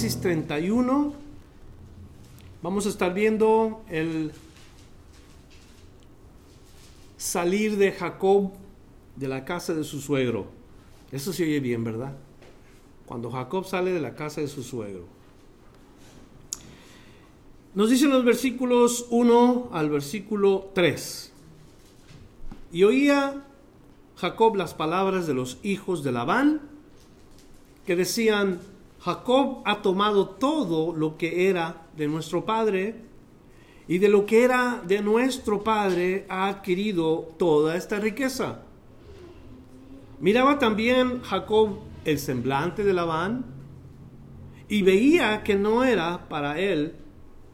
Génesis 31. Vamos a estar viendo el salir de Jacob de la casa de su suegro. Eso se oye bien, ¿verdad? Cuando Jacob sale de la casa de su suegro. Nos dicen los versículos 1 al versículo 3. Y oía Jacob las palabras de los hijos de Labán, que decían, Jacob ha tomado todo lo que era de nuestro padre, y de lo que era de nuestro padre ha adquirido toda esta riqueza. Miraba también Jacob el semblante de Labán, y veía que no era para él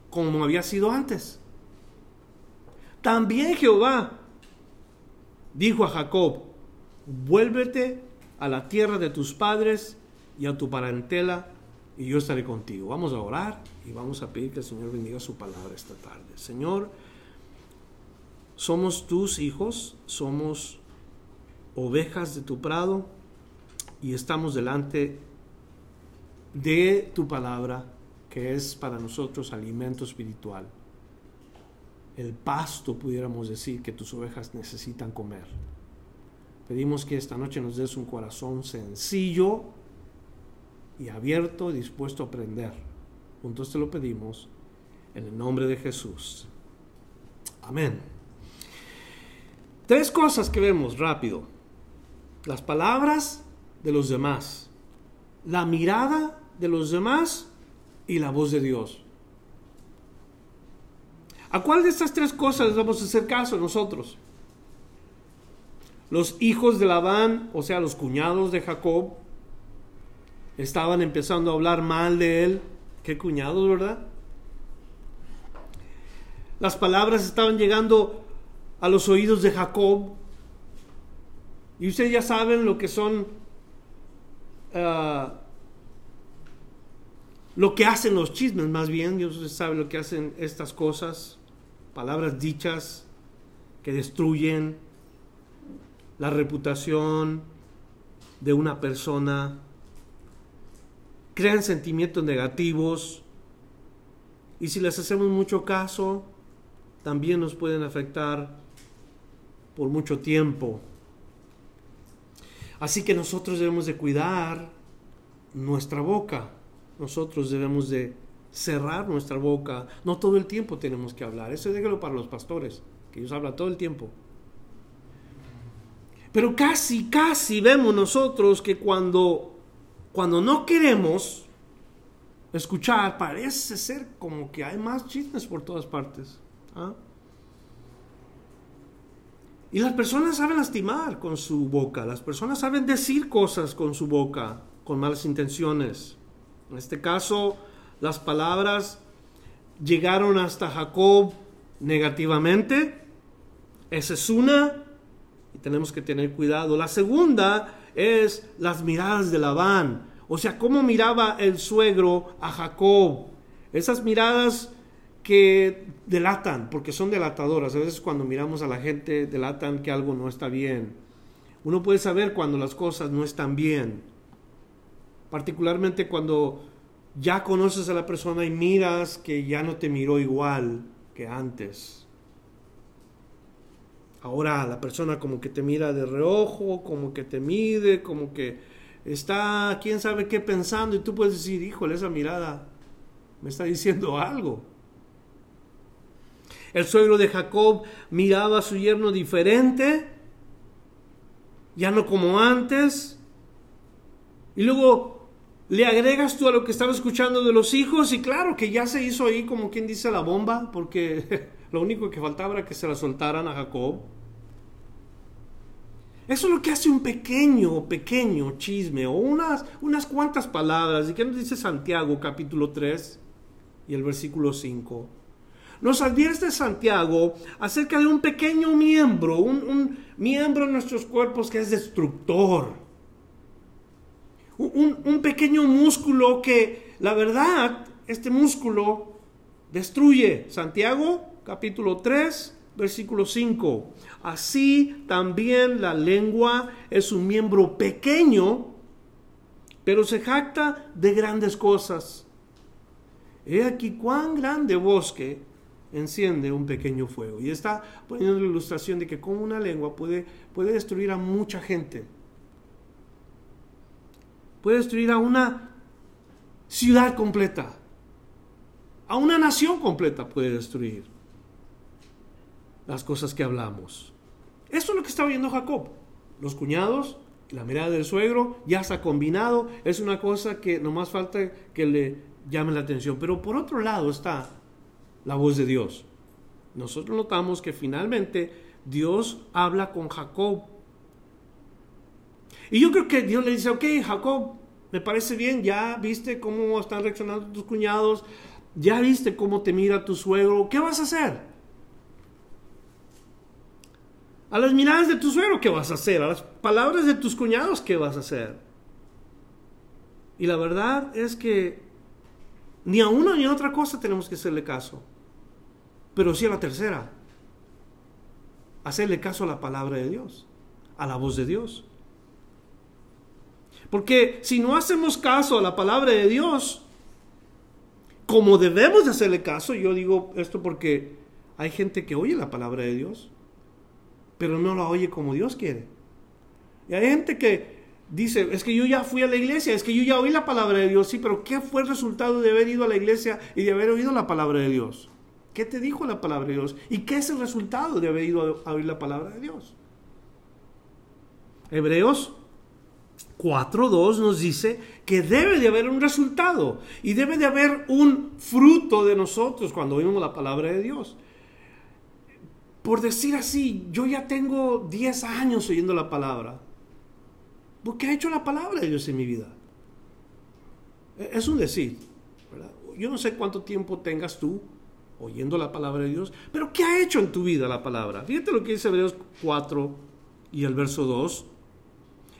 como había sido antes. También Jehová dijo a Jacob, vuélvete a la tierra de tus padres y a tu parentela, y yo estaré contigo. Vamos a orar y vamos a pedir que el Señor bendiga su palabra esta tarde. Señor, somos tus hijos, somos ovejas de tu prado y estamos delante de tu palabra, que es para nosotros alimento espiritual el pasto, pudiéramos decir, que tus ovejas necesitan comer. Pedimos que esta noche nos des un corazón sencillo y abierto, dispuesto a aprender. Juntos te lo pedimos en el nombre de Jesús. Amén. Tres cosas que vemos rápido. Las palabras de los demás, la mirada de los demás y la voz de Dios. ¿A cuál de estas tres cosas les vamos a hacer caso nosotros? Los hijos de Labán, o sea, los cuñados de Jacob, estaban empezando a hablar mal de él. Qué cuñados, ¿verdad? Las palabras estaban llegando a los oídos de Jacob. Y ustedes ya saben lo que son, ah, lo que hacen los chismes, más bien. Ustedes saben lo que hacen estas cosas palabras dichas que destruyen la reputación de una persona, crean sentimientos negativos y si les hacemos mucho caso, también nos pueden afectar por mucho tiempo. Así que nosotros debemos de cuidar nuestra boca, nosotros debemos de cerrar nuestra boca. No todo el tiempo tenemos que hablar. Eso déjalo para los pastores, que ellos hablan todo el tiempo. Pero casi, casi vemos nosotros que cuando, cuando no queremos escuchar, parece ser como que hay más chismes por todas partes. ¿ah? Y las personas saben lastimar con su boca, las personas saben decir cosas con su boca, con malas intenciones. En este caso, las palabras llegaron hasta Jacob negativamente. Esa es una y tenemos que tener cuidado. La segunda es las miradas de Labán. O sea, cómo miraba el suegro a Jacob. Esas miradas que delatan, porque son delatadoras. A veces cuando miramos a la gente delatan que algo no está bien. Uno puede saber cuando las cosas no están bien. Particularmente cuando ya conoces a la persona y miras que ya no te miró igual que antes. Ahora la persona como que te mira de reojo, como que te mide, como que está quién sabe qué pensando y tú puedes decir, híjole, esa mirada me está diciendo algo. El suegro de Jacob miraba a su yerno diferente, ya no como antes. Y luego le agregas tú a lo que estaba escuchando de los hijos y claro que ya se hizo ahí como quien dice la bomba, porque lo único que faltaba era que se la soltaran a Jacob. Eso es lo que hace un pequeño, pequeño chisme o unas, unas cuantas palabras. ¿Y qué nos dice Santiago capítulo 3 y el versículo 5? Nos advierte Santiago acerca de un pequeño miembro, un, miembro en nuestros cuerpos que es destructor. Un, un pequeño músculo que, la verdad, este músculo destruye. Santiago capítulo 3, versículo 5. Así también la lengua es un miembro pequeño, pero se jacta de grandes cosas. He aquí cuán grande bosque enciende un pequeño fuego. Y está poniendo la ilustración de que como una lengua puede, puede destruir a mucha gente. Puede destruir a una ciudad completa. A una nación completa puede destruir las cosas que hablamos. Esto es lo que está viendo Jacob. Los cuñados, la mirada del suegro, ya está combinado. Es una cosa que nomás falta que le llame la atención. Pero por otro lado está la voz de Dios. Nosotros notamos que finalmente Dios habla con Jacob. Y yo creo que Dios le dice, ok, Jacob, me parece bien, ya viste cómo están reaccionando tus cuñados, ya viste cómo te mira tu suegro, ¿qué vas a hacer? A las miradas de tu suegro, ¿qué vas a hacer? A las palabras de tus cuñados, ¿qué vas a hacer? Y la verdad es que ni a una ni a otra cosa tenemos que hacerle caso. Pero sí a la tercera. Hacerle caso a la palabra de Dios, a la voz de Dios. Porque si no hacemos caso a la palabra de Dios, como debemos de hacerle caso, yo digo esto porque hay gente que oye la palabra de Dios, pero no la oye como Dios quiere. Y hay gente que dice, es que yo ya fui a la iglesia, es que yo ya oí la palabra de Dios, sí, pero ¿qué fue el resultado de haber ido a la iglesia y de haber oído la palabra de Dios? ¿Qué te dijo la palabra de Dios? ¿Y qué es el resultado de haber ido a oír la palabra de Dios? Hebreos 4.2 nos dice que debe de haber un resultado y debe de haber un fruto de nosotros cuando oímos la palabra de Dios por decir así, yo ya tengo 10 años oyendo la palabra. ¿Por qué ha hecho la palabra de Dios en mi vida? E, es un decir. Yo no sé cuánto tiempo tengas tú oyendo la palabra de Dios, pero ¿qué ha hecho en tu vida la palabra? Fíjate lo que dice Hebreos 4 y el verso 2.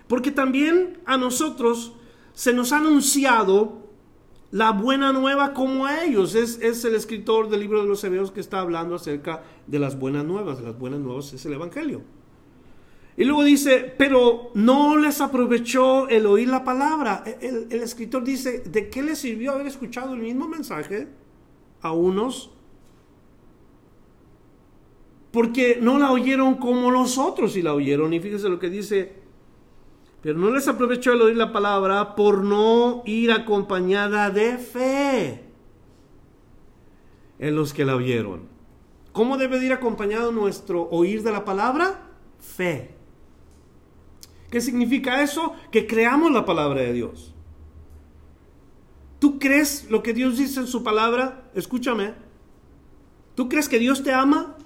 Porque también a nosotros se nos ha anunciado la buena nueva como a ellos. Es, es, el escritor del libro de los Hebreos que está hablando acerca de las buenas nuevas. Las buenas nuevas es el Evangelio. Y luego dice, pero no les aprovechó el oír la palabra. El, el escritor dice, ¿de qué les sirvió haber escuchado el mismo mensaje a unos? Porque no la oyeron como los otros y la oyeron. Y fíjese lo que dice pero no les aprovechó el oír la palabra por no ir acompañada de fe en los que la oyeron. ¿Cómo debe ir acompañado nuestro oír de la palabra? Fe. ¿Qué significa eso? Que creamos la palabra de Dios. ¿Tú crees lo que Dios dice en su palabra? Escúchame. ¿Tú crees que Dios te ama?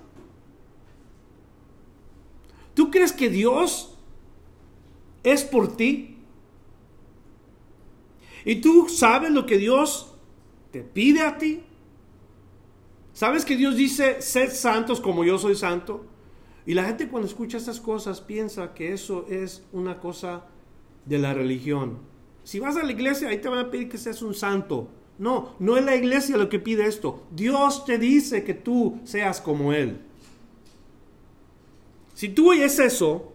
¿Tú crees que Dios es por ti. Y tú sabes lo que Dios te pide a ti. ¿Sabes que Dios dice, sed santos como yo soy santo? Y la gente cuando escucha estas cosas piensa que eso es una cosa de la religión. Si vas a la iglesia, ahí te van a pedir que seas un santo. No, no es la iglesia lo que pide esto. Dios te dice que tú seas como Él. Si tú oyes eso,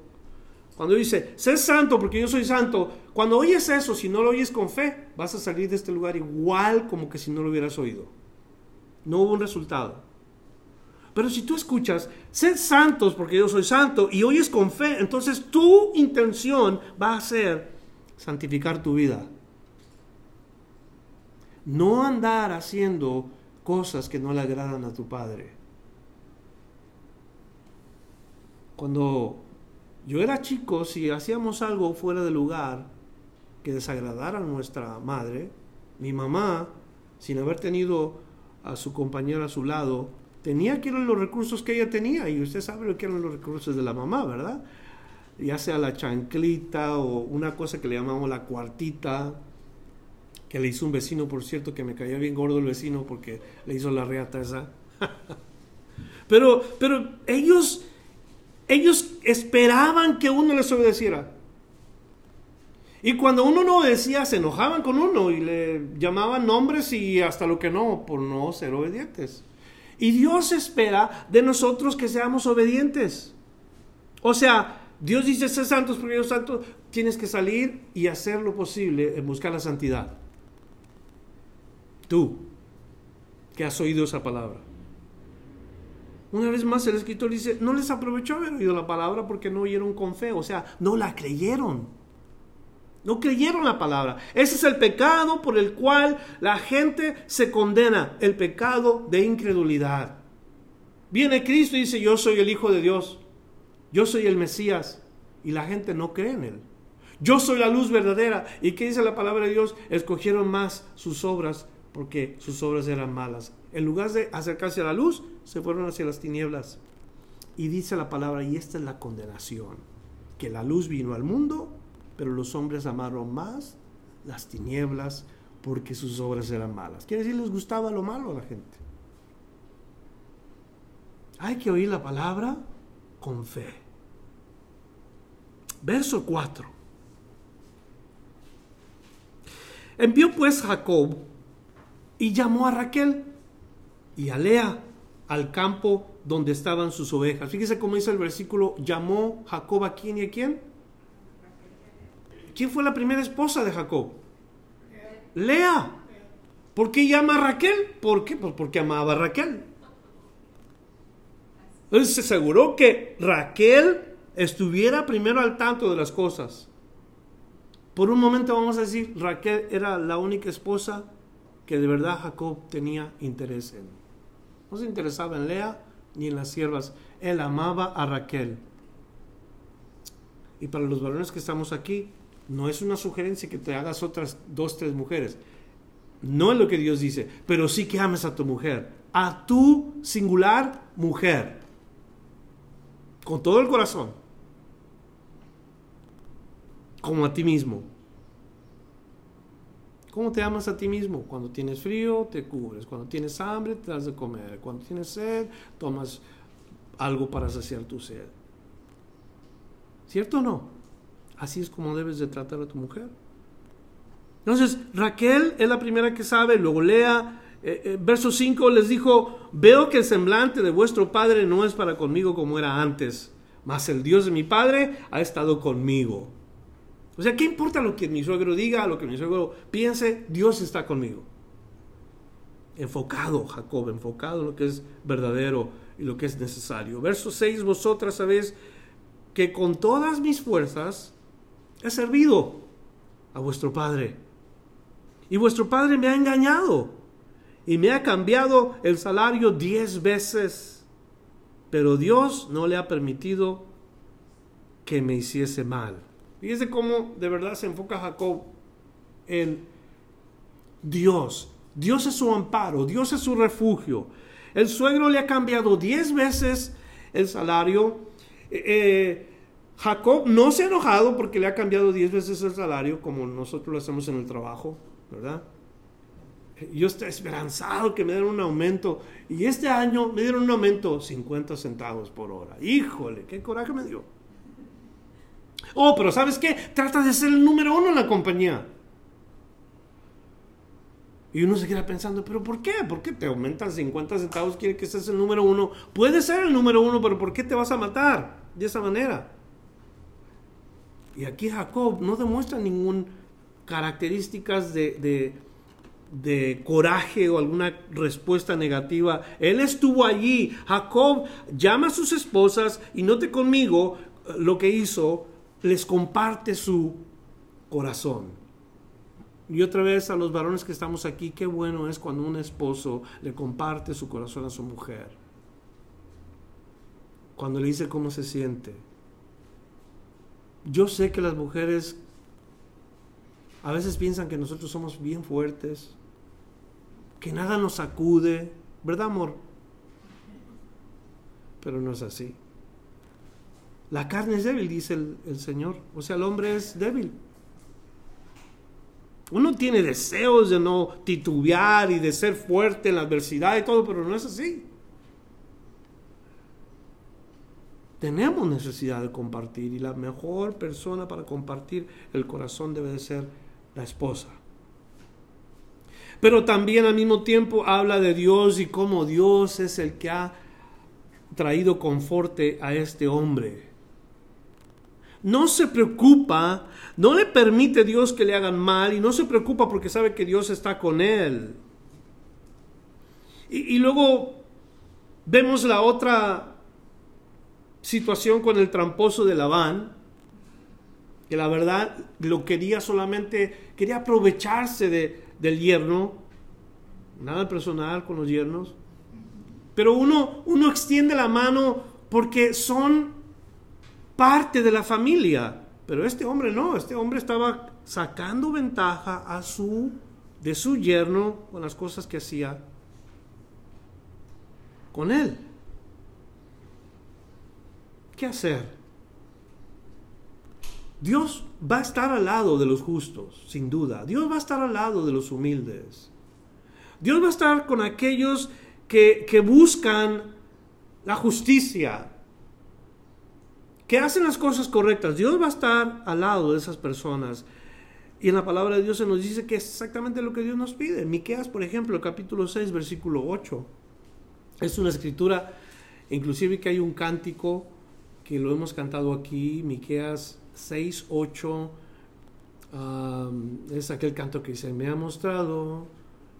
cuando dice, sé santo porque yo soy santo, cuando oyes eso, si no lo oyes con fe, vas a salir de este lugar igual como que si no lo hubieras oído. No hubo un resultado. Pero si tú escuchas, sed santos porque yo soy santo y oyes con fe, entonces tu intención va a ser santificar tu vida. No andar haciendo cosas que no le agradan a tu Padre. Cuando yo era chico, si hacíamos algo fuera de lugar que desagradara a nuestra madre, mi mamá, sin haber tenido a su compañero a su lado, tenía que ir los recursos que ella tenía, y usted sabe lo que eran los recursos de la mamá, ¿verdad? ya sea la chanclita o una cosa que le llamamos la cuartita, que le hizo un vecino, por cierto, que me caía bien gordo el vecino porque le hizo la reata esa. pero, pero ellos, ellos esperaban que uno les obedeciera. Y cuando uno no obedecía, se enojaban con uno y le llamaban nombres y hasta lo que no, por no ser obedientes. Y Dios espera de nosotros que seamos obedientes. O sea, Dios dice, sé santos porque yo santo, tienes que salir y hacer lo posible en buscar la santidad. Tú, que has oído esa palabra. Una vez más el escritor dice, no les aprovechó haber oído la palabra porque no oyeron con fe, o sea, no la creyeron. No creyeron la palabra. Ese es el pecado por el cual la gente se condena, el pecado de incredulidad. Viene Cristo y dice, yo soy el Hijo de Dios, yo soy el Mesías, y la gente no cree en él. Yo soy la luz verdadera. ¿Y qué dice la palabra de Dios? Escogieron más sus obras porque sus obras eran malas. En lugar de acercarse a la luz, se fueron hacia las tinieblas. Y dice la palabra, y esta es la condenación, que la luz vino al mundo pero los hombres amaron más las tinieblas porque sus obras eran malas. Quiere decir, les gustaba lo malo a la gente. Hay que oír la palabra con fe. Verso 4. Envió pues Jacob y llamó a Raquel y a Lea al campo donde estaban sus ovejas. Fíjese cómo dice el versículo, llamó Jacob a quién y a quién? ¿Quién fue la primera esposa de Jacob? Lea. ¿Por qué llama a Raquel? ¿Por qué? Pues porque amaba a Raquel. Entonces se aseguró que Raquel estuviera primero al tanto de las cosas. Por un momento vamos a decir, Raquel era la única esposa que de verdad Jacob tenía interés en. No se interesaba en Lea ni en las siervas. Él amaba a Raquel. Y para los varones que estamos aquí, no es una sugerencia que te hagas otras dos, tres mujeres. No es lo que Dios dice, pero sí que ames a tu mujer, a tu singular mujer, con todo el corazón, como a ti mismo. ¿Cómo te amas a ti mismo? Cuando tienes frío, te cubres. Cuando tienes hambre, te das de comer. Cuando tienes sed, tomas algo para saciar tu sed. ¿Cierto o no? Así es como debes de tratar a tu mujer. Entonces, Raquel es la primera que sabe, luego lea, eh, eh, verso 5 les dijo, veo que el semblante de vuestro padre no es para conmigo como era antes, mas el Dios de mi padre ha estado conmigo. O sea, ¿qué importa lo que mi suegro diga, lo que mi suegro piense? Dios está conmigo. Enfocado, Jacob, enfocado en lo que es verdadero y lo que es necesario. Verso 6, vosotras sabéis que con todas mis fuerzas he servido a vuestro Padre. Y vuestro Padre me ha engañado y me ha cambiado el salario diez veces. Pero Dios no le ha permitido que me hiciese mal. Fíjese cómo de verdad se enfoca Jacob en Dios. Dios es su amparo, Dios es su refugio. El suegro le ha cambiado diez veces el salario. Eh, eh Jacob no se ha enojado porque le ha cambiado diez veces el salario, como nosotros lo hacemos en el trabajo, ¿verdad? Yo estoy esperanzado que me den un aumento. Y este año me dieron un aumento 50 centavos por hora. Híjole, qué coraje me dio. Oh, pero ¿sabes qué? Trata de ser el número uno en la compañía. Y uno se queda pensando, ¿pero por qué? ¿Por qué te aumentan 50 centavos? Quiere que seas el número uno. Puede ser el número uno, pero ¿por qué te vas a matar de esa manera? Y aquí Jacob no demuestra ningún características de, de, coraje o alguna respuesta negativa. Él estuvo allí. Jacob llama a sus esposas y note conmigo eh, lo que hizo. Les comparte su corazón. Y otra vez a los varones que estamos aquí, qué bueno es cuando un esposo le comparte su corazón a su mujer. Cuando le dice cómo se siente yo sé que las mujeres a veces piensan que nosotros somos bien fuertes, que nada nos sacude, ¿verdad, amor? Pero no es así. La carne es débil, dice el, Señor. O sea, el hombre es débil. Uno tiene deseos de no titubear y de ser fuerte en la adversidad y todo, pero no es así. Tenemos necesidad de compartir y la mejor persona para compartir el corazón debe de ser la esposa. Pero también al mismo tiempo habla de Dios y cómo Dios es el que ha traído conforte a este hombre no se preocupa, no le permite Dios que le hagan mal y no se preocupa porque sabe que Dios está con él. Y, luego vemos la otra situación con el tramposo de Labán, que la verdad lo quería solamente, quería aprovecharse de, del yerno, nada personal con los yernos, pero uno, uno extiende la mano porque son parte de la familia. Pero este hombre no, este hombre estaba sacando ventaja a su, de su yerno con las cosas que hacía con él. ¿Qué hacer? Dios va a estar al lado de los justos, sin duda. Dios va a estar al lado de los humildes. Dios va a estar con aquellos que, que buscan la justicia, que hacen las cosas correctas. Dios va a estar al lado de esas personas. Y en la palabra de Dios se nos dice que es exactamente lo que Dios nos pide. Miqueas, por ejemplo, capítulo 6, versículo 8. Es una escritura, inclusive que hay un cántico que lo hemos cantado aquí, Miqueas 6, 8. es aquel canto que dice, me ha mostrado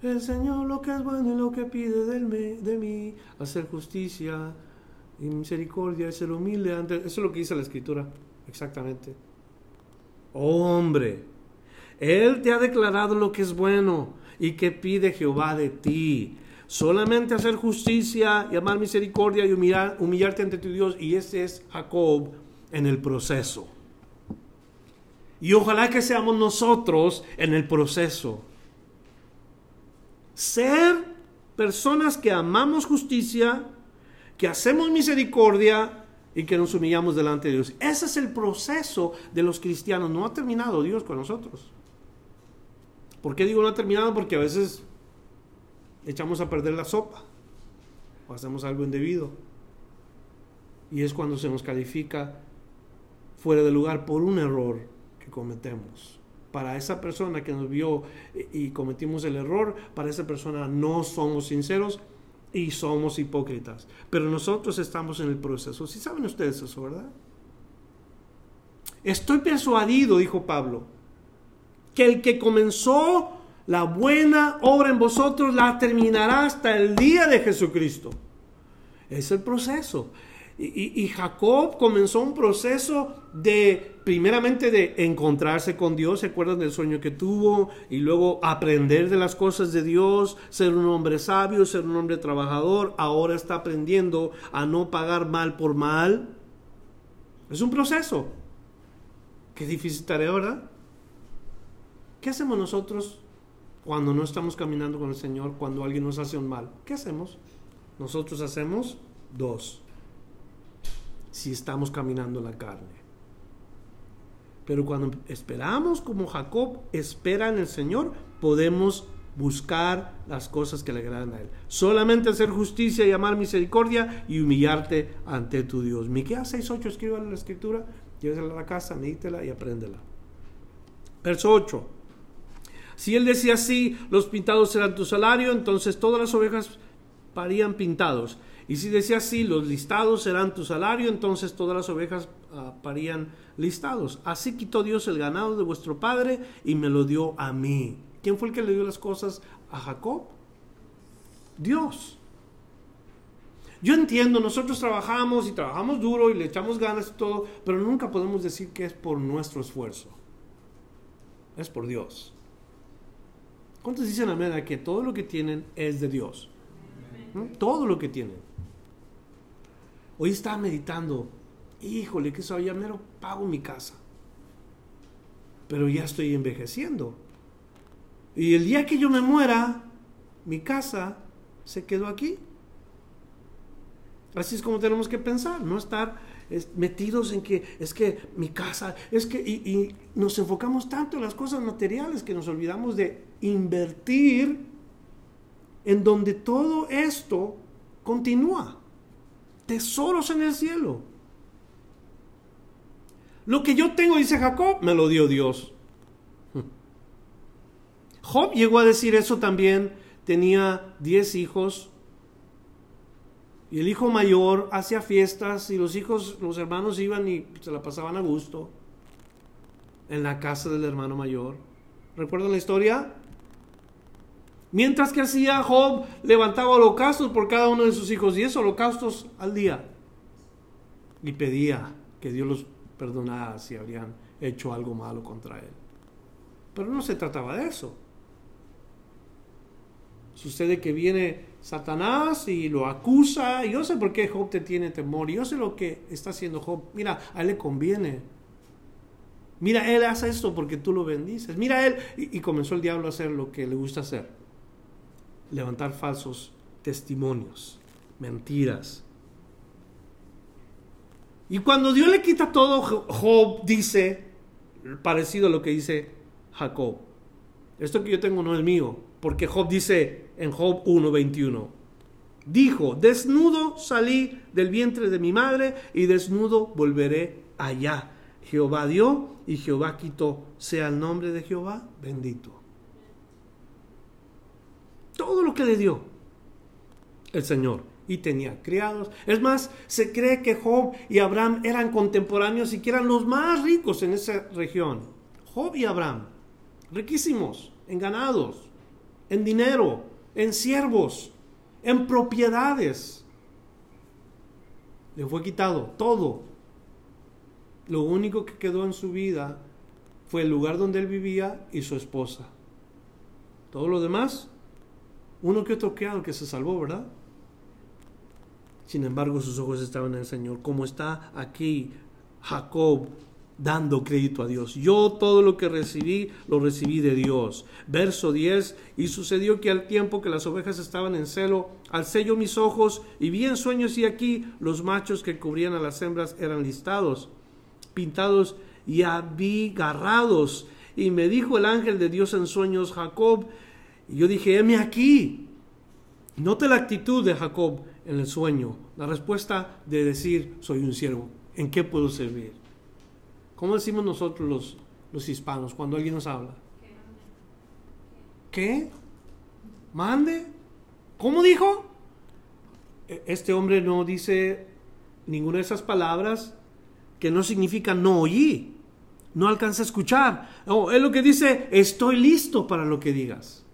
el Señor lo que es bueno y lo que pide de mí, hacer justicia, y misericordia, es el humilde ante... Eso es lo que dice la escritura, exactamente. hombre, Él te ha declarado lo que es bueno y que pide Jehová de ti. Solamente hacer justicia y amar misericordia y humillarte ante tu Dios. Y ese es Jacob en el proceso. Y ojalá que seamos nosotros en el proceso. Ser personas que amamos justicia, que hacemos misericordia y que nos humillamos delante de Dios. Ese es el proceso de los cristianos. No ha terminado Dios con nosotros. ¿Por qué digo no ha terminado? Porque a veces echamos a perder la sopa o hacemos algo indebido. Y es cuando se nos califica fuera de lugar por un error que cometemos. Para esa persona que nos vio y cometimos el error, para esa persona no somos sinceros y somos hipócritas. Pero nosotros estamos en el proceso. Si saben ustedes eso, ¿verdad? Estoy persuadido, dijo Pablo, que el que comenzó la buena obra en vosotros la terminará hasta el día de Jesucristo. Es el proceso. Y, Jacob comenzó un proceso de, primeramente, de encontrarse con Dios, ¿se acuerdan del sueño que tuvo? Y luego aprender de las cosas de Dios, ser un hombre sabio, ser un hombre trabajador. Ahora está aprendiendo a no pagar mal por mal. Es un proceso. Qué difícil tarea, ¿verdad? ¿Qué hacemos nosotros cuando no estamos caminando con el Señor, cuando alguien nos hace un mal? ¿Qué hacemos? Nosotros hacemos dos si estamos caminando la carne. Pero cuando esperamos como Jacob espera en el Señor, podemos buscar las cosas que le agradan a Él. Solamente hacer justicia y amar misericordia y humillarte ante tu Dios. Miqueas 6.8, escriba la escritura, llévesela a la casa, medítela y apréndela. Verso 8. Si él decía así, los pintados serán tu salario, entonces todas las ovejas parían pintados. Y si decía así, los listados serán tu salario, entonces todas las ovejas uh, parían listados. Así quitó Dios el ganado de vuestro padre y me lo dio a mí. ¿Quién fue el que le dio las cosas a Jacob? Dios. Yo entiendo, nosotros trabajamos y trabajamos duro y le echamos ganas y todo, pero nunca podemos decir que es por nuestro esfuerzo. Es por Dios. ¿Cuántos dicen amén a que todo lo que tienen es de Dios? Todo lo que tienen. Hoy estaba meditando, híjole, que ya mero pago mi casa. Pero ya estoy envejeciendo. Y el día que yo me muera, mi casa se quedó aquí. Así es como tenemos que pensar, no estar metidos en que es que mi casa, es que, y, y, nos enfocamos tanto en las cosas materiales que nos olvidamos de invertir en donde todo esto continúa. Tesoros en el cielo. Lo que yo tengo, dice Jacob, me lo dio Dios. Job llegó a decir eso también. Tenía diez hijos. Y el hijo mayor hacía fiestas y los hijos, los hermanos iban y se la pasaban a gusto en la casa del hermano mayor. ¿Recuerdan la historia? Mientras que hacía Job, levantaba holocaustos por cada uno de sus hijos, diez holocaustos al día. Y pedía que Dios los perdonara si habrían hecho algo malo contra él. Pero no se trataba de eso. Sucede que viene Satanás y lo acusa. Yo sé por qué Job te tiene temor. Yo sé lo que está haciendo Job. Mira, a él le conviene. Mira, él hace esto porque tú lo bendices. Mira, él. Y, y comenzó el diablo a hacer lo que le gusta hacer: levantar falsos testimonios, mentiras. Y cuando Dios le quita todo, Job dice, parecido a lo que dice Jacob. Esto que yo tengo no es mío, porque Job dice en Job 1:21, dijo, desnudo salí del vientre de mi madre y desnudo volveré allá. Jehová dio y Jehová quitó, sea el nombre de Jehová bendito. Todo lo que le dio el Señor y tenía criados. Es más, se cree que Job y Abraham eran contemporáneos y que eran los más ricos en esa región. Job y Abraham, riquísimos en ganados, en dinero, en siervos, en propiedades. Le fue quitado todo. Lo único que quedó en su vida fue el lugar donde él vivía y su esposa. Todo lo demás, uno que otro criado que se salvó, ¿verdad? Sin embargo, sus ojos estaban en el Señor, como está aquí Jacob dando crédito a Dios. Yo todo lo que recibí, lo recibí de Dios. Verso 10, y sucedió que al tiempo que las ovejas estaban en celo, alcé yo mis ojos y vi en sueños y aquí los machos que cubrían a las hembras eran listados, pintados y abigarrados. Y me dijo el ángel de Dios en sueños, Jacob, y yo dije, heme aquí. Note la actitud de Jacob en el sueño, la respuesta de decir, soy un siervo, ¿en qué puedo servir? ¿Cómo decimos nosotros los, los hispanos cuando alguien nos habla? ¿Qué? ¿Mande? ¿Cómo dijo? E, este hombre no dice ninguna de esas palabras que no significa no oí, no alcanza a escuchar. Es lo que dice, estoy listo para lo que digas.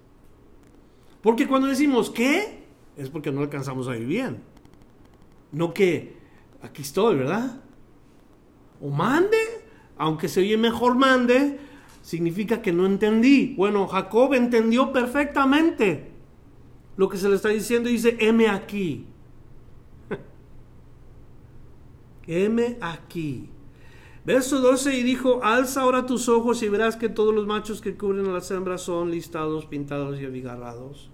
Porque cuando decimos ¿qué? es porque no alcanzamos a oír bien. No que aquí estoy, ¿verdad? O mande, aunque se oye mejor mande, significa que no entendí. Bueno, Jacob entendió perfectamente lo que se le está diciendo y dice, heme aquí. heme aquí. Verso 12 y dijo, alza ahora tus ojos y verás que todos los machos que cubren a las hembras son listados, pintados y abigarrados.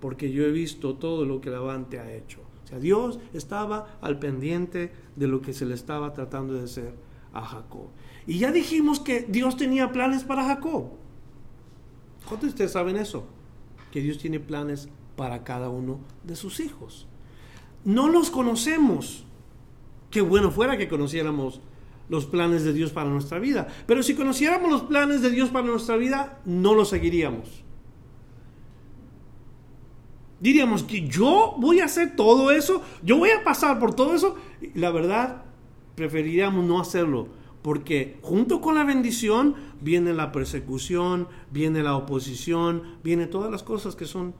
Porque yo he visto todo lo que Labante ha hecho. O sea, Dios estaba al pendiente de lo que se le estaba tratando de hacer a Jacob. Y ya dijimos que Dios tenía planes para Jacob. ¿Cuántos de ustedes saben eso? Que Dios tiene planes para cada uno de sus hijos. No los conocemos. Qué bueno fuera que conociéramos los planes de Dios para nuestra vida. Pero si conociéramos los planes de Dios para nuestra vida, no los seguiríamos. Diríamos que yo voy a hacer todo eso, yo voy a pasar por todo eso. La verdad, preferiríamos no hacerlo, porque junto con la bendición viene la persecución, viene la oposición, viene todas las cosas que son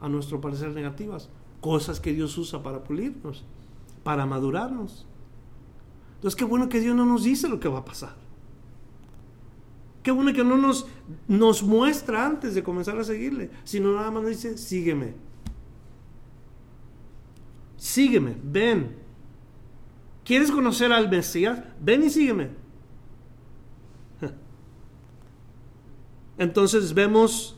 a nuestro parecer negativas, cosas que Dios usa para pulirnos, para madurarnos. Entonces, qué bueno que Dios no nos dice lo que va a pasar. Qué bueno que no nos, nos muestra antes de comenzar a seguirle, sino nada más nos dice, sígueme. Sígueme, ven, ¿Quieres conocer al Mesías? Ven y sígueme. Entonces vemos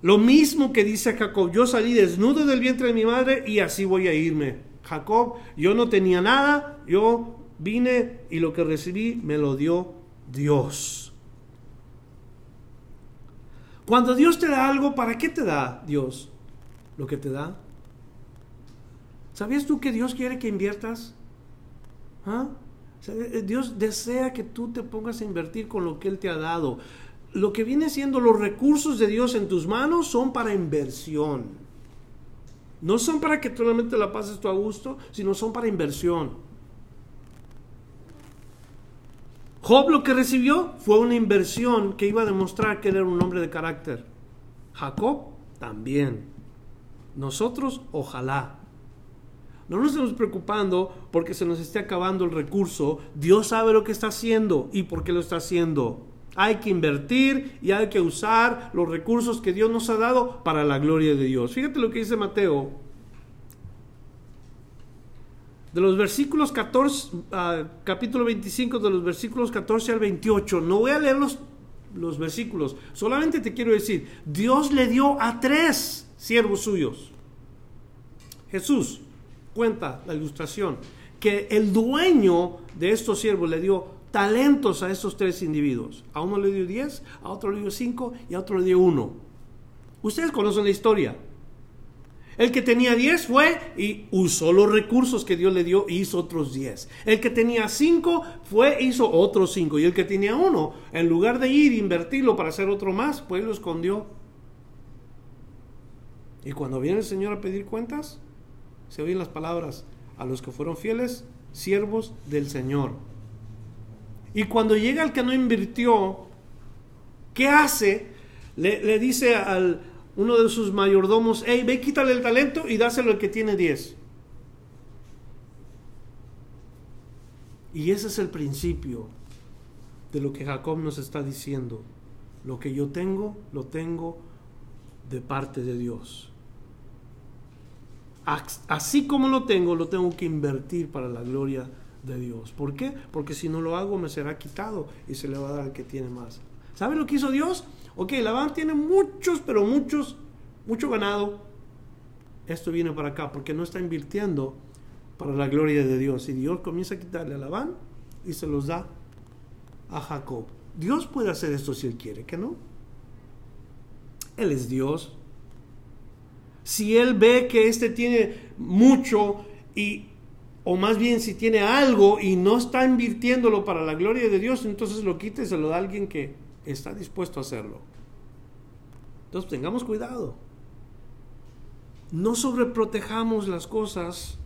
Lo mismo que dice Jacob, yo salí desnudo del vientre de mi madre y así voy a irme. Jacob, yo no tenía nada, yo vine y lo que recibí me lo dio Dios. Cuando Dios te da algo, ¿para qué te da Dios lo que te da? ¿Sabías tú que Dios quiere que inviertas? ¿Ah? Eh, Dios desea que tú te pongas a invertir con lo que Él te ha dado. Lo que viene siendo los recursos de Dios en tus manos son para inversión. No son para que solamente la pases tú a gusto, sino son para inversión. Job lo que recibió fue una inversión que iba a demostrar que él era un hombre de carácter. Jacob también. Nosotros, ojalá. No nos estemos preocupando porque se nos esté acabando el recurso. Dios sabe lo que está haciendo y por qué lo está haciendo. Hay que invertir y hay que usar los recursos que Dios nos ha dado para la gloria de Dios. Fíjate lo que dice Mateo. De los versículos 14, ah, capítulo 25, de los versículos 14 al 28. No voy a leer los, los versículos. Solamente te quiero decir, Dios le dio a tres siervos suyos. Jesús, cuenta la ilustración, que el dueño de estos siervos le dio talentos a estos tres individuos. A uno le dio diez, a otro le dio cinco y a otro le dio uno. Ustedes conocen la historia. El que tenía diez fue y usó los recursos que Dios le dio y hizo otros diez. El que tenía cinco fue e hizo otros cinco. Y el que tenía uno, en lugar de ir e invertirlo para hacer otro más, pues lo escondió. Y cuando viene el Señor a pedir cuentas, se oyen las palabras, a los que fueron fieles, siervos del Señor. Y cuando llega el que no invirtió, ¿qué hace? Le, dice al uno de sus mayordomos, hey, ve, quítale el talento y dáselo al que tiene diez. Y ese es el principio de lo que Jacob nos está diciendo. Lo que yo tengo, lo tengo de parte de Dios así como lo tengo, lo tengo que invertir para la gloria de Dios. ¿Por qué? Porque si no lo hago me será quitado y se le va a dar al que tiene más. ¿Sabe lo que hizo Dios? Ok, Labán tiene muchos, pero muchos, mucho ganado. Esto viene para acá porque no está invirtiendo para la gloria de Dios. Y Dios comienza a quitarle a Labán y se los da a Jacob. Dios puede hacer esto si Él quiere, que no. Él es Dios, si él ve que éste tiene mucho y o más bien si tiene algo y no está invirtiéndolo para la gloria de Dios, entonces lo quita y se lo da a alguien que está dispuesto a hacerlo. Entonces tengamos cuidado. No sobreprotejamos las cosas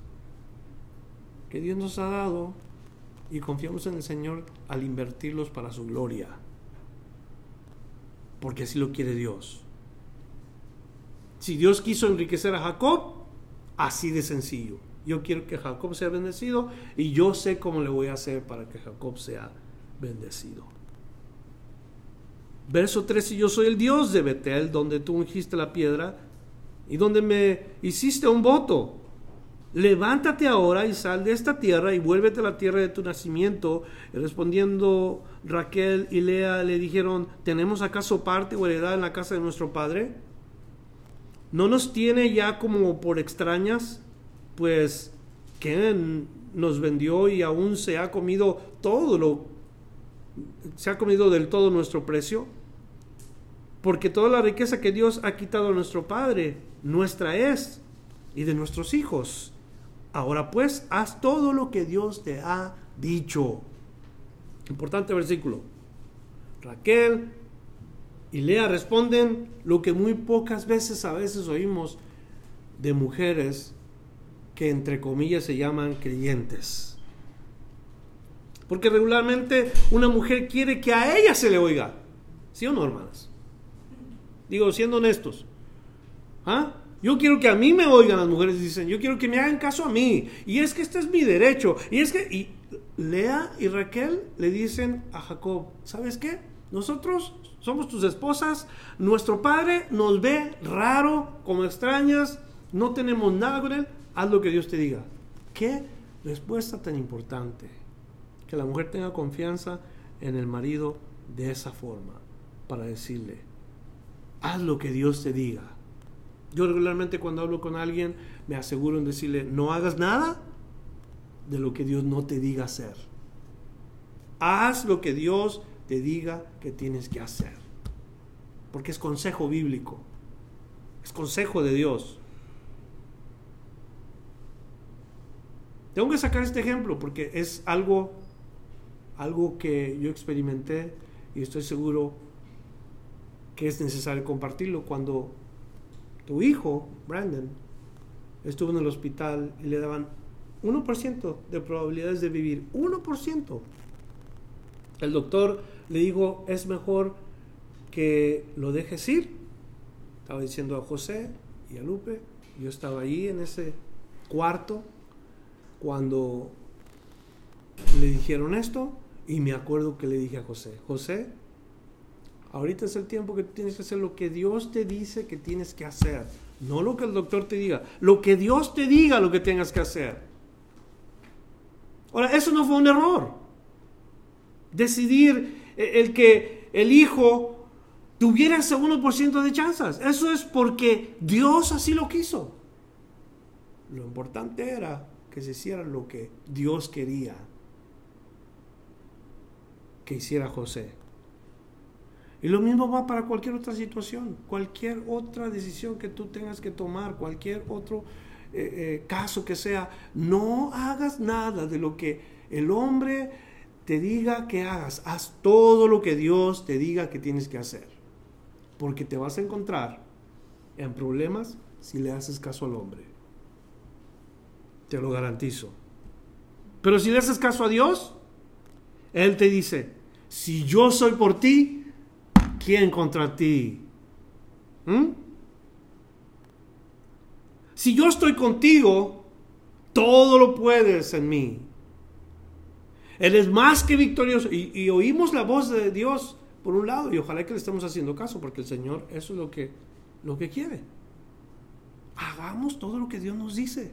que Dios nos ha dado y confiamos en el Señor al invertirlos para su gloria. Porque así lo quiere Dios. Si Dios quiso enriquecer a Jacob, así de sencillo. Yo quiero que Jacob sea bendecido y yo sé cómo le voy a hacer para que Jacob sea bendecido. Verso 13, yo soy el Dios de Betel, donde tú ungiste la piedra y donde me hiciste un voto. Levántate ahora y sal de esta tierra y vuélvete a la tierra de tu nacimiento. Y respondiendo Raquel y Lea le dijeron, ¿tenemos acaso parte o heredad en la casa de nuestro padre? no nos tiene ya como por extrañas, pues que nos vendió y aún se ha comido todo lo, se ha comido del todo nuestro precio, porque toda la riqueza que Dios ha quitado a nuestro Padre, nuestra es y de nuestros hijos. Ahora pues, haz todo lo que Dios te ha dicho. Importante versículo. Raquel y Lea responden lo que muy pocas veces a veces oímos de mujeres que entre comillas se llaman creyentes. Porque regularmente una mujer quiere que a ella se le oiga. ¿Sí o no, hermanas? Digo, siendo honestos. ¿Ah? Yo quiero que a mí me oigan las mujeres, dicen, yo quiero que me hagan caso a mí. Y es que este es mi derecho. Y es que y Lea y Raquel le dicen a Jacob, ¿sabes qué? Nosotros somos tus esposas, nuestro padre nos ve raro, como extrañas, no tenemos nada con haz lo que Dios te diga. Qué respuesta tan importante, que la mujer tenga confianza en el marido de esa forma, para decirle, haz lo que Dios te diga. Yo regularmente cuando hablo con alguien me aseguro en decirle, no hagas nada de lo que Dios no te diga hacer. Haz lo que Dios te diga que tienes que hacer. Porque es consejo bíblico. Es consejo de Dios. Tengo que sacar este ejemplo porque es algo, algo que yo experimenté y estoy seguro que es necesario compartirlo. Cuando tu hijo, Brandon, estuvo en el hospital y le daban 1% de probabilidades de vivir, 1%. El doctor le dijo, es mejor que lo dejes ir. Estaba diciendo a José y a Lupe, yo estaba ahí en ese cuarto cuando le dijeron esto y me acuerdo que le dije a José, José, ahorita es el tiempo que tienes que hacer lo que Dios te dice que tienes que hacer, no lo que el doctor te diga, lo que Dios te diga lo que tengas que hacer. Ahora, eso no fue un error. Decidir eh, el que el hijo tuviera ese 1% de chances. Eso es porque Dios así lo quiso. Lo importante era que se hiciera lo que Dios quería que hiciera José. Y lo mismo va para cualquier otra situación, cualquier otra decisión que tú tengas que tomar, cualquier otro eh, eh, caso que sea. No hagas nada de lo que el hombre te diga que hagas. Haz todo lo que Dios te diga que tienes que hacer. Porque te vas a encontrar en problemas si le haces caso al hombre. Te lo garantizo. Pero si le haces caso a Dios, Él te dice, si yo soy por ti, ¿quién contra ti? ¿Mm? Si yo estoy contigo, todo lo puedes en mí. Él es más que victorioso. Y, oímos la voz de Dios por un lado, y ojalá que le estemos haciendo caso, porque el Señor eso es lo que, lo que quiere. Hagamos todo lo que Dios nos dice.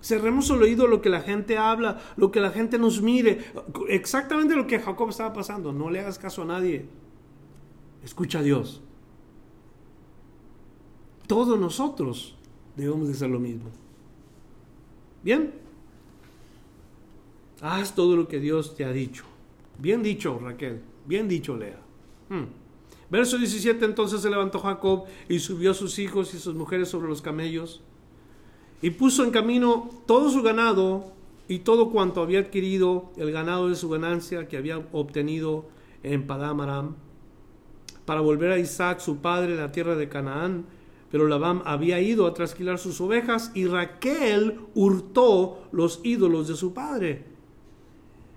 Cerremos el oído a lo que la gente habla, lo que la gente nos mire. Exactamente lo que Jacob estaba pasando. No le hagas caso a nadie. Escucha a Dios. Todos nosotros debemos de hacer lo mismo. Bien. Haz todo lo que Dios te ha dicho. Bien dicho, Raquel. Bien dicho, Lea. Hmm. Verso 17, entonces se levantó Jacob y subió a sus hijos y sus mujeres sobre los camellos y puso en camino todo su ganado y todo cuanto había adquirido, el ganado de su ganancia que había obtenido en Padamaram, para volver a Isaac, su padre, en la tierra de Canaán. Pero Labán había ido a trasquilar sus ovejas y Raquel hurtó los ídolos de su padre.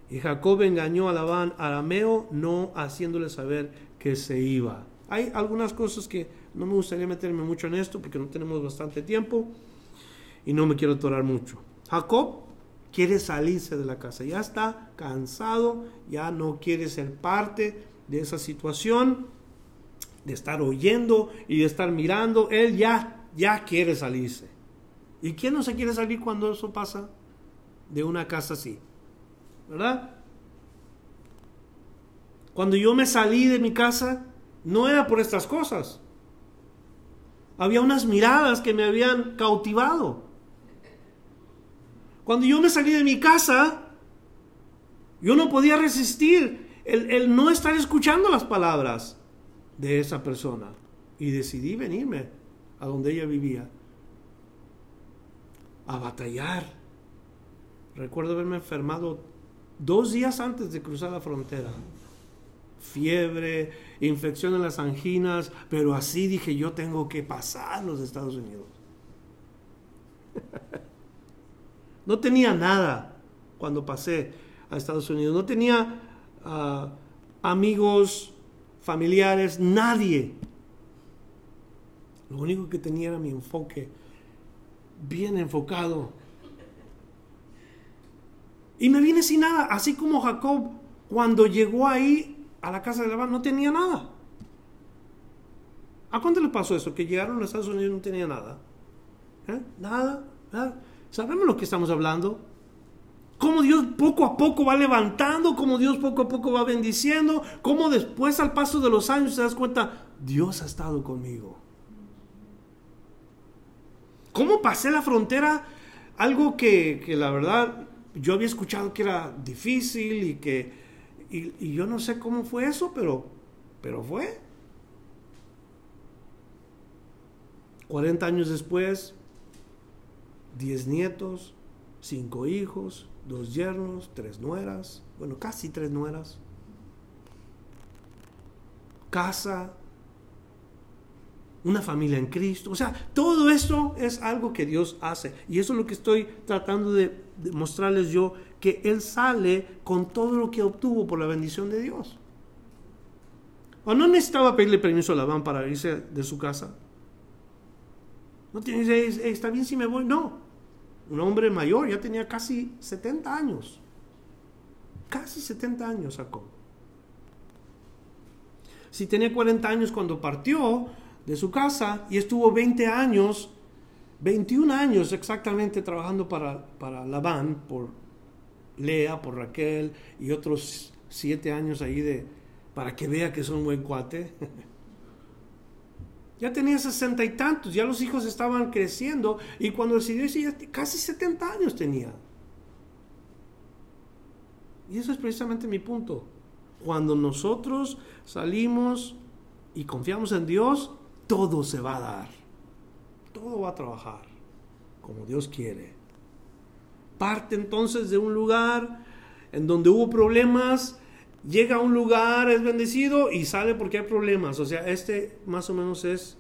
Y Jacob engañó a Labán arameo, no haciéndole saber que se iba. Hay algunas cosas que no me gustaría meterme mucho en esto porque no tenemos bastante tiempo y no me quiero atorar mucho. Jacob quiere salirse de la casa, ya está cansado, ya no quiere ser parte de esa situación, de estar oyendo y de estar mirando, él ya, ya quiere salirse. ¿Y quién no se quiere salir cuando eso pasa? De una casa así, ¿verdad? Cuando yo me salí de mi casa, no era por estas cosas. Había unas miradas que me habían cautivado. Cuando yo me salí de mi casa, yo no podía resistir el, no estar escuchando las palabras de esa persona. Y decidí venirme a donde ella vivía. A batallar. Recuerdo haberme enfermado dos días antes de cruzar la frontera. Fiebre, infección en las anginas, pero así dije yo tengo que pasar los Estados Unidos. No tenía nada cuando pasé a Estados Unidos. No tenía ah, amigos, familiares, nadie. Lo único que tenía era mi enfoque, bien enfocado. Y me vine sin nada, así como Jacob cuando llegó ahí a la casa de Labán no tenía nada. ¿A cuánto le pasó eso? Que llegaron a Estados Unidos y no tenía nada. ¿Eh? Nada, nada. ¿Sabemos lo que estamos hablando? Cómo Dios poco a poco va levantando, cómo Dios poco a poco va bendiciendo, cómo después al paso de los años te das cuenta, Dios ha estado conmigo. ¿Cómo pasé la frontera? Algo que, la verdad yo había escuchado que era difícil y que y, yo no sé cómo fue eso, pero, pero fue. 40 años después, 10 nietos, 5 hijos, 2 yernos, 3 nueras, bueno, casi 3 nueras, casa, una familia en Cristo. O sea, todo esto es algo que Dios hace. Y eso es lo que estoy tratando de, mostrarles yo, que Él sale con todo lo que obtuvo por la bendición de Dios. ¿O no necesitaba pedirle permiso a Labán para irse de su casa? No tiene, está bien si me voy. No. Un hombre mayor, ya tenía casi 70 años. Casi 70 años sacó. Si tenía 40 años cuando partió, de su casa y estuvo 20 años, 21 años exactamente trabajando para, para Labán, por Lea, por Raquel y otros 7 años ahí de, para que vea que es un buen cuate. ya tenía sesenta y tantos, ya los hijos estaban creciendo y cuando decidió ya casi 70 años tenía. Y eso es precisamente mi punto. Cuando nosotros salimos y confiamos en Dios, todo se va a dar. Todo va a trabajar como Dios quiere. Parte entonces de un lugar en donde hubo problemas, llega a un lugar, es bendecido y sale porque hay problemas. O sea, este más o menos es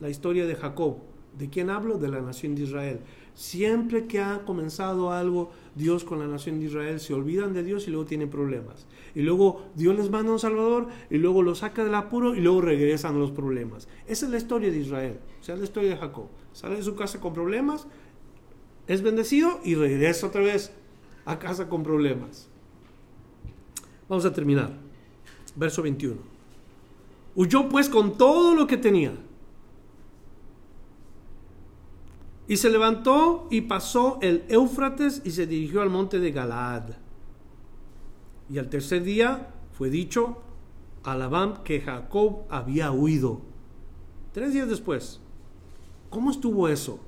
la historia de Jacob. ¿De quién hablo? De la nación de Israel. Siempre que ha comenzado algo, Dios con la nación de Israel se olvidan de Dios y luego tienen problemas. Y luego Dios les manda un Salvador y luego lo saca del apuro y luego regresan los problemas. Esa es la historia de Israel, o sea, la historia de Jacob. Sale de su casa con problemas, es bendecido y regresa otra vez a casa con problemas. Vamos a terminar. Verso 21. Huyó pues con todo lo que tenía Y se levantó y pasó el Éufrates y se dirigió al monte de Galaad. Y al tercer día fue dicho a Labán que Jacob había huido. Tres días después. ¿Cómo estuvo eso?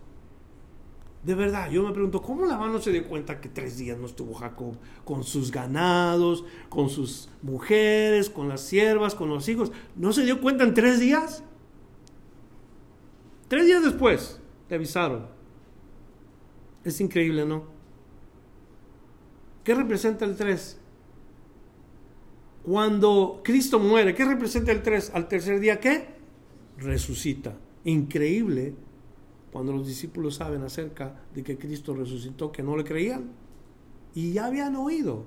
De verdad, yo me pregunto, ¿cómo Labán no se dio cuenta que tres días no estuvo Jacob con sus ganados, con sus mujeres, con las siervas, con los hijos? ¿No se dio cuenta en tres días? Tres días después le avisaron. Es increíble, ¿no? ¿Qué representa el 3? Cuando Cristo muere, ¿qué representa el 3? Al tercer día, ¿qué? Resucita. Increíble cuando los discípulos saben acerca de que Cristo resucitó, que no le creían. Y ya habían oído.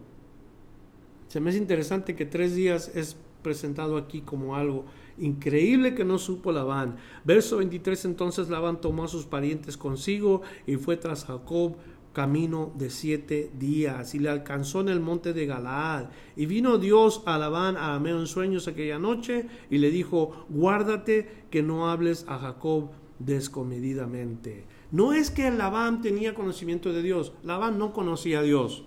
Se me hace interesante que tres días es presentado aquí como algo increíble que no supo Labán. Verso 23, entonces Labán tomó a sus parientes consigo y fue tras Jacob camino de siete días y le alcanzó en el monte de Galaad. Y vino Dios a Labán a Ameo en sueños aquella noche y le dijo, guárdate que no hables a Jacob descomedidamente. No es que Labán tenía conocimiento de Dios, Labán no conocía a Dios,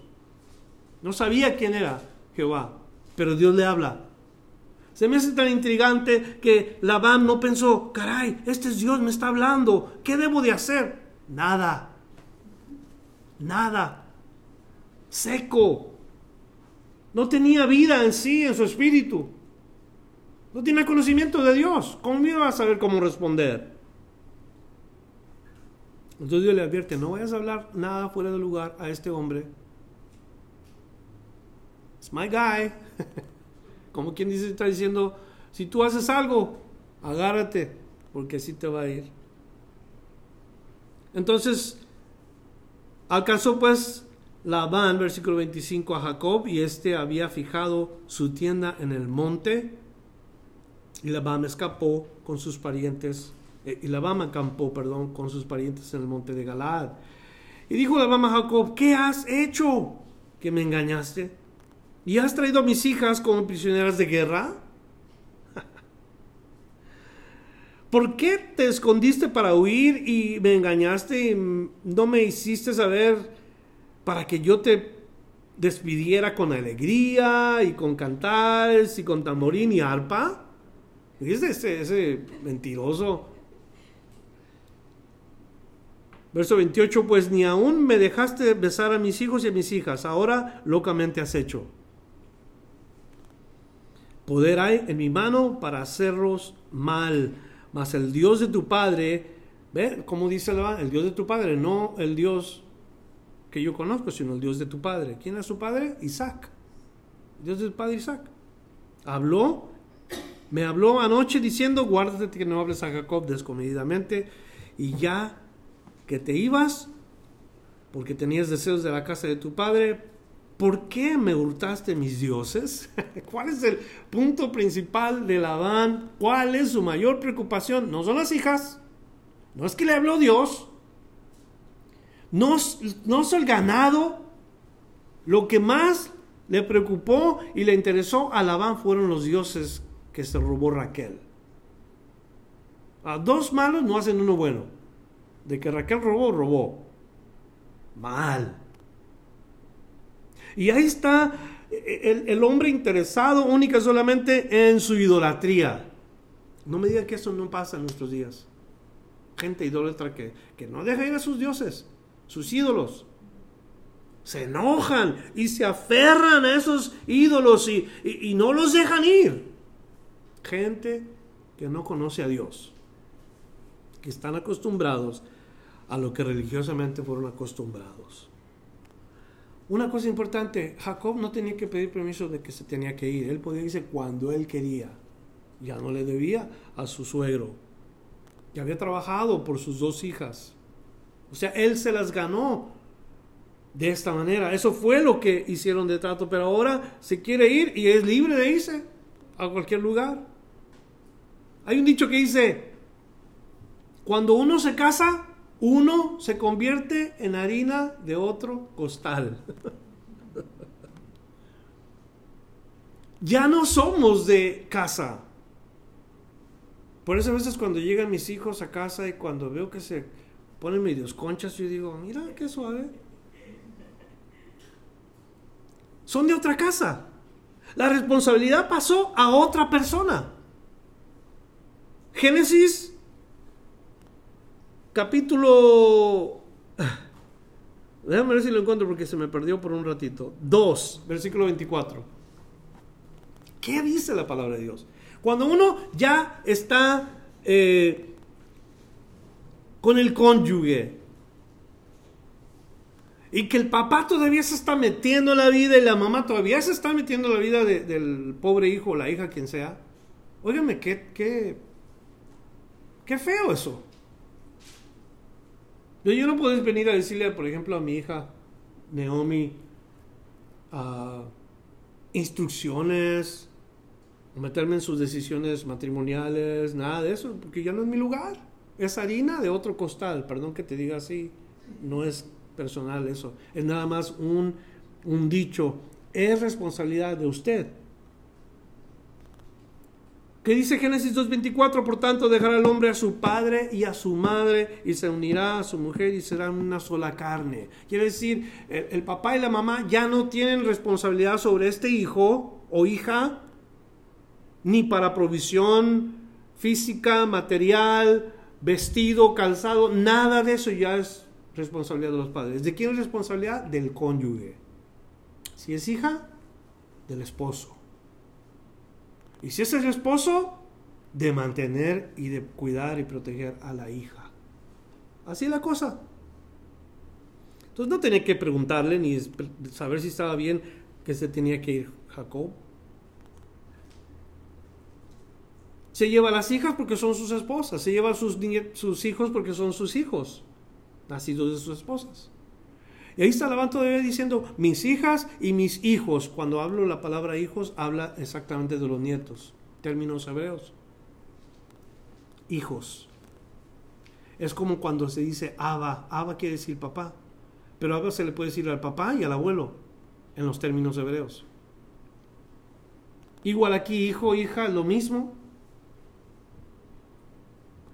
no sabía quién era Jehová, pero Dios le habla, se me hace tan intrigante que Labán no pensó, caray, este es Dios, me está hablando, ¿qué debo de hacer? Nada, nada, seco. No tenía vida en sí, en su espíritu. No tenía conocimiento de Dios. ¿Cómo iba a saber cómo responder? Entonces Dios le advierte, no vayas a hablar nada fuera de lugar a este hombre. It's my guy. Como quien dice, está diciendo, si tú haces algo, agárrate, porque así te va a ir. Entonces, alcanzó pues Labán, versículo 25, a Jacob, y éste había fijado su tienda en el monte, y Labán escapó con sus parientes, eh, Labán acampó, perdón, con sus parientes en el monte de Galaad. Y dijo Labán a Jacob, ¿qué has hecho que me engañaste? ¿Y has traído a mis hijas como prisioneras de guerra? ¿Por qué te escondiste para huir y me engañaste y no me hiciste saber para que yo te despidiera con alegría y con cantares y con tamborín y arpa? ¿Viste ese, ese mentiroso? Verso 28, pues ni aún me dejaste besar a mis hijos y a mis hijas, ahora locamente has hecho. Poder hay en mi mano para hacerlos mal, mas el Dios de tu Padre, ¿ve? ¿Cómo dice el, el Dios de tu Padre? No el Dios que yo conozco, sino el Dios de tu Padre. ¿Quién es su Padre? Isaac. Dios de tu Padre Isaac. Habló, me habló anoche diciendo, guárdate que no hables a Jacob descomedidamente y ya que te ibas porque tenías deseos de la casa de tu padre, ¿por qué me hurtaste mis dioses? ¿Cuál es el punto principal de Labán? ¿Cuál es su mayor preocupación? No son las hijas, no es que le habló Dios, no, no es el ganado, lo que más le preocupó y le interesó a Labán fueron los dioses que se robó Raquel. A dos malos no hacen uno bueno de que Raquel robó, robó. Mal. Y ahí está el, hombre interesado única solamente en su idolatría. No me diga que eso no pasa en nuestros días. Gente idólatra que, que no deja ir a sus dioses, sus ídolos. Se enojan y se aferran a esos ídolos y, y no los dejan ir. Gente que no conoce a Dios, que están acostumbrados a lo que religiosamente fueron acostumbrados. Una cosa importante, Jacob no tenía que pedir permiso de que se tenía que ir, él podía irse cuando él quería, ya no le debía a su suegro, ya había trabajado por sus dos hijas, o sea, él se las ganó de esta manera, eso fue lo que hicieron de trato, pero ahora se quiere ir y es libre de irse a cualquier lugar. Hay un dicho que dice, cuando uno se casa, uno se convierte en harina de otro costal. ya no somos de casa. Por eso a veces cuando llegan mis hijos a casa y cuando veo que se ponen medios conchas, yo digo, mira qué suave. Son de otra casa. La responsabilidad pasó a otra persona. Génesis capítulo... Déjame ver si lo encuentro porque se me perdió por un ratito. 2, versículo 24. ¿Qué dice la palabra de Dios? Cuando uno ya está eh, con el cónyuge y que el papá todavía se está metiendo en la vida y la mamá todavía se está metiendo en la vida del pobre hijo o la hija, quien sea. Óigame, qué, qué, qué feo eso. Yo, no puedo venir a decirle, por ejemplo, a mi hija Naomi uh, instrucciones, meterme en sus decisiones matrimoniales, nada de eso, porque ya no es mi lugar. Es harina de otro costal, perdón que te diga así, no es personal eso, es nada más un, un dicho, es responsabilidad de usted ¿Qué dice Génesis 2.24? Por tanto, dejará el hombre a su padre y a su madre y se unirá a su mujer y serán una sola carne. Quiere decir, el, papá y la mamá ya no tienen responsabilidad sobre este hijo o hija, ni para provisión física, material, vestido, calzado, nada de eso ya es responsabilidad de los padres. ¿De quién es responsabilidad? Del cónyuge. Si es hija, del esposo. Y si es el esposo, de mantener y de cuidar y proteger a la hija. Así es la cosa. Entonces no tenía que preguntarle ni saber si estaba bien que se tenía que ir Jacob. Se lleva a las hijas porque son sus esposas, se lleva a sus, sus hijos porque son sus hijos, nacidos de sus esposas. Y ahí está Labán todavía diciendo mis hijas y mis hijos. Cuando hablo la palabra hijos, habla exactamente de los nietos, términos hebreos. Hijos. Es como cuando se dice Abba. Abba quiere decir papá. Pero Abba se le puede decir al papá y al abuelo en los términos hebreos. Igual aquí, hijo, hija, lo mismo.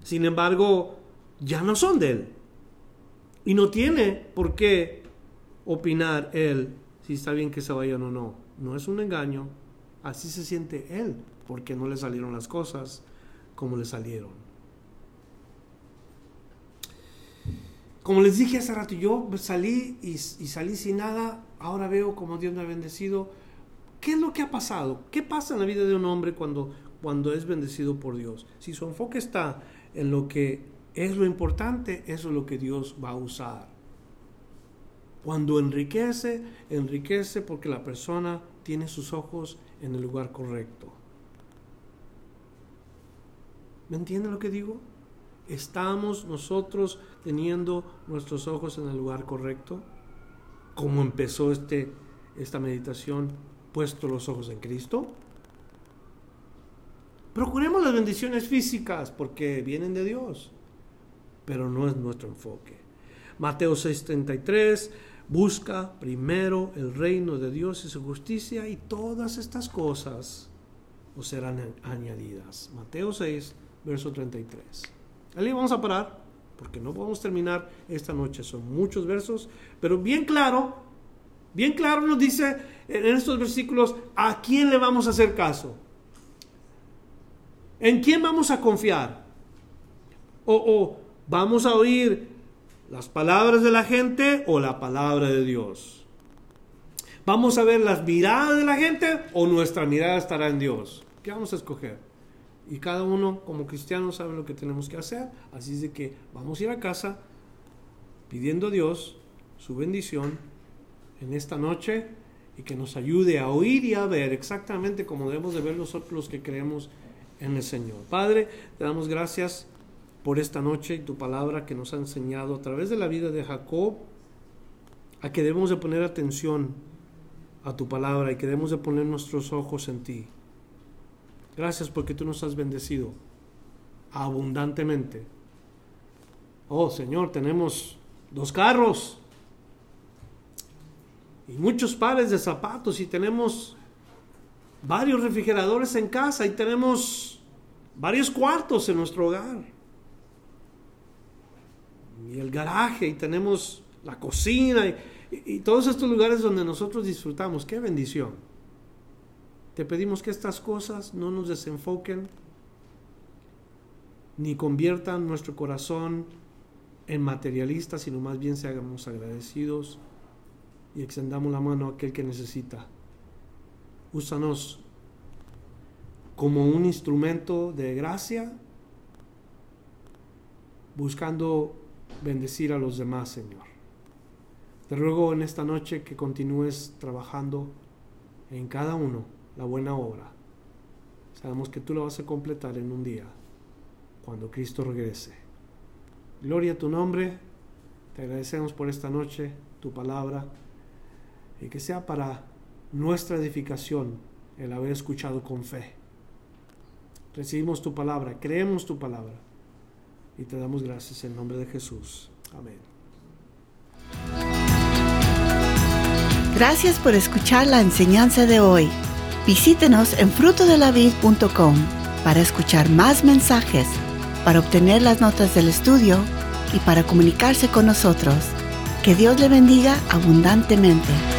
Sin embargo, ya no son de él. Y no tiene por qué opinar él si está bien que se vayan o no. No es un engaño. Así se siente él, porque no le salieron las cosas como le salieron. Como les dije hace rato, yo salí y, salí sin nada, ahora veo como Dios me ha bendecido. ¿Qué es lo que ha pasado? ¿Qué pasa en la vida de un hombre cuando, cuando es bendecido por Dios? Si su enfoque está en lo que es lo importante, eso es lo que Dios va a usar. Cuando enriquece, enriquece porque la persona tiene sus ojos en el lugar correcto. ¿Me entienden lo que digo? ¿Estamos nosotros teniendo nuestros ojos en el lugar correcto? ¿Cómo empezó este, esta meditación? ¿Puesto los ojos en Cristo? Procuremos las bendiciones físicas porque vienen de Dios, pero no es nuestro enfoque. Mateo 6:33, busca primero el reino de Dios y su justicia y todas estas cosas os serán añadidas. Mateo 6, verso 33. Ahí vamos a parar, porque no podemos terminar esta noche. Son muchos versos, pero bien claro, bien claro nos dice en estos versículos a quién le vamos a hacer caso. ¿En quién vamos a confiar? O, o vamos a oír las palabras de la gente o la palabra de Dios. ¿Vamos a ver las miradas de la gente o nuestra mirada estará en Dios? ¿Qué vamos a escoger? Y cada uno como cristiano sabe lo que tenemos que hacer. Así es de que vamos a ir a casa pidiendo a Dios su bendición en esta noche y que nos ayude a oír y a ver exactamente como debemos de ver nosotros los que creemos en el Señor. Padre, te damos gracias por esta noche y tu palabra que nos ha enseñado a través de la vida de Jacob a que debemos de poner atención a tu palabra y que debemos de poner nuestros ojos en ti. Gracias porque tú nos has bendecido abundantemente. Oh Señor, tenemos dos carros y muchos pares de zapatos y tenemos varios refrigeradores en casa y tenemos varios cuartos en nuestro hogar. Y el garaje y tenemos la cocina y, todos estos lugares donde nosotros disfrutamos. Qué bendición. Te pedimos que estas cosas no nos desenfoquen ni conviertan nuestro corazón en materialistas, sino más bien seamos agradecidos y extendamos la mano a aquel que necesita. Úsanos como un instrumento de gracia, buscando bendecir a los demás, Señor. Te ruego en esta noche que continúes trabajando en cada uno la buena obra. Sabemos que tú la vas a completar en un día, cuando Cristo regrese. Gloria a tu nombre, te agradecemos por esta noche, tu palabra, y que sea para nuestra edificación el haber escuchado con fe. Recibimos tu palabra, creemos tu palabra, y te damos gracias en nombre de Jesús. Amén. Gracias por escuchar la enseñanza de hoy. Visítenos en frutodelavid.com para escuchar más mensajes, para obtener las notas del estudio y para comunicarse con nosotros. Que Dios le bendiga abundantemente.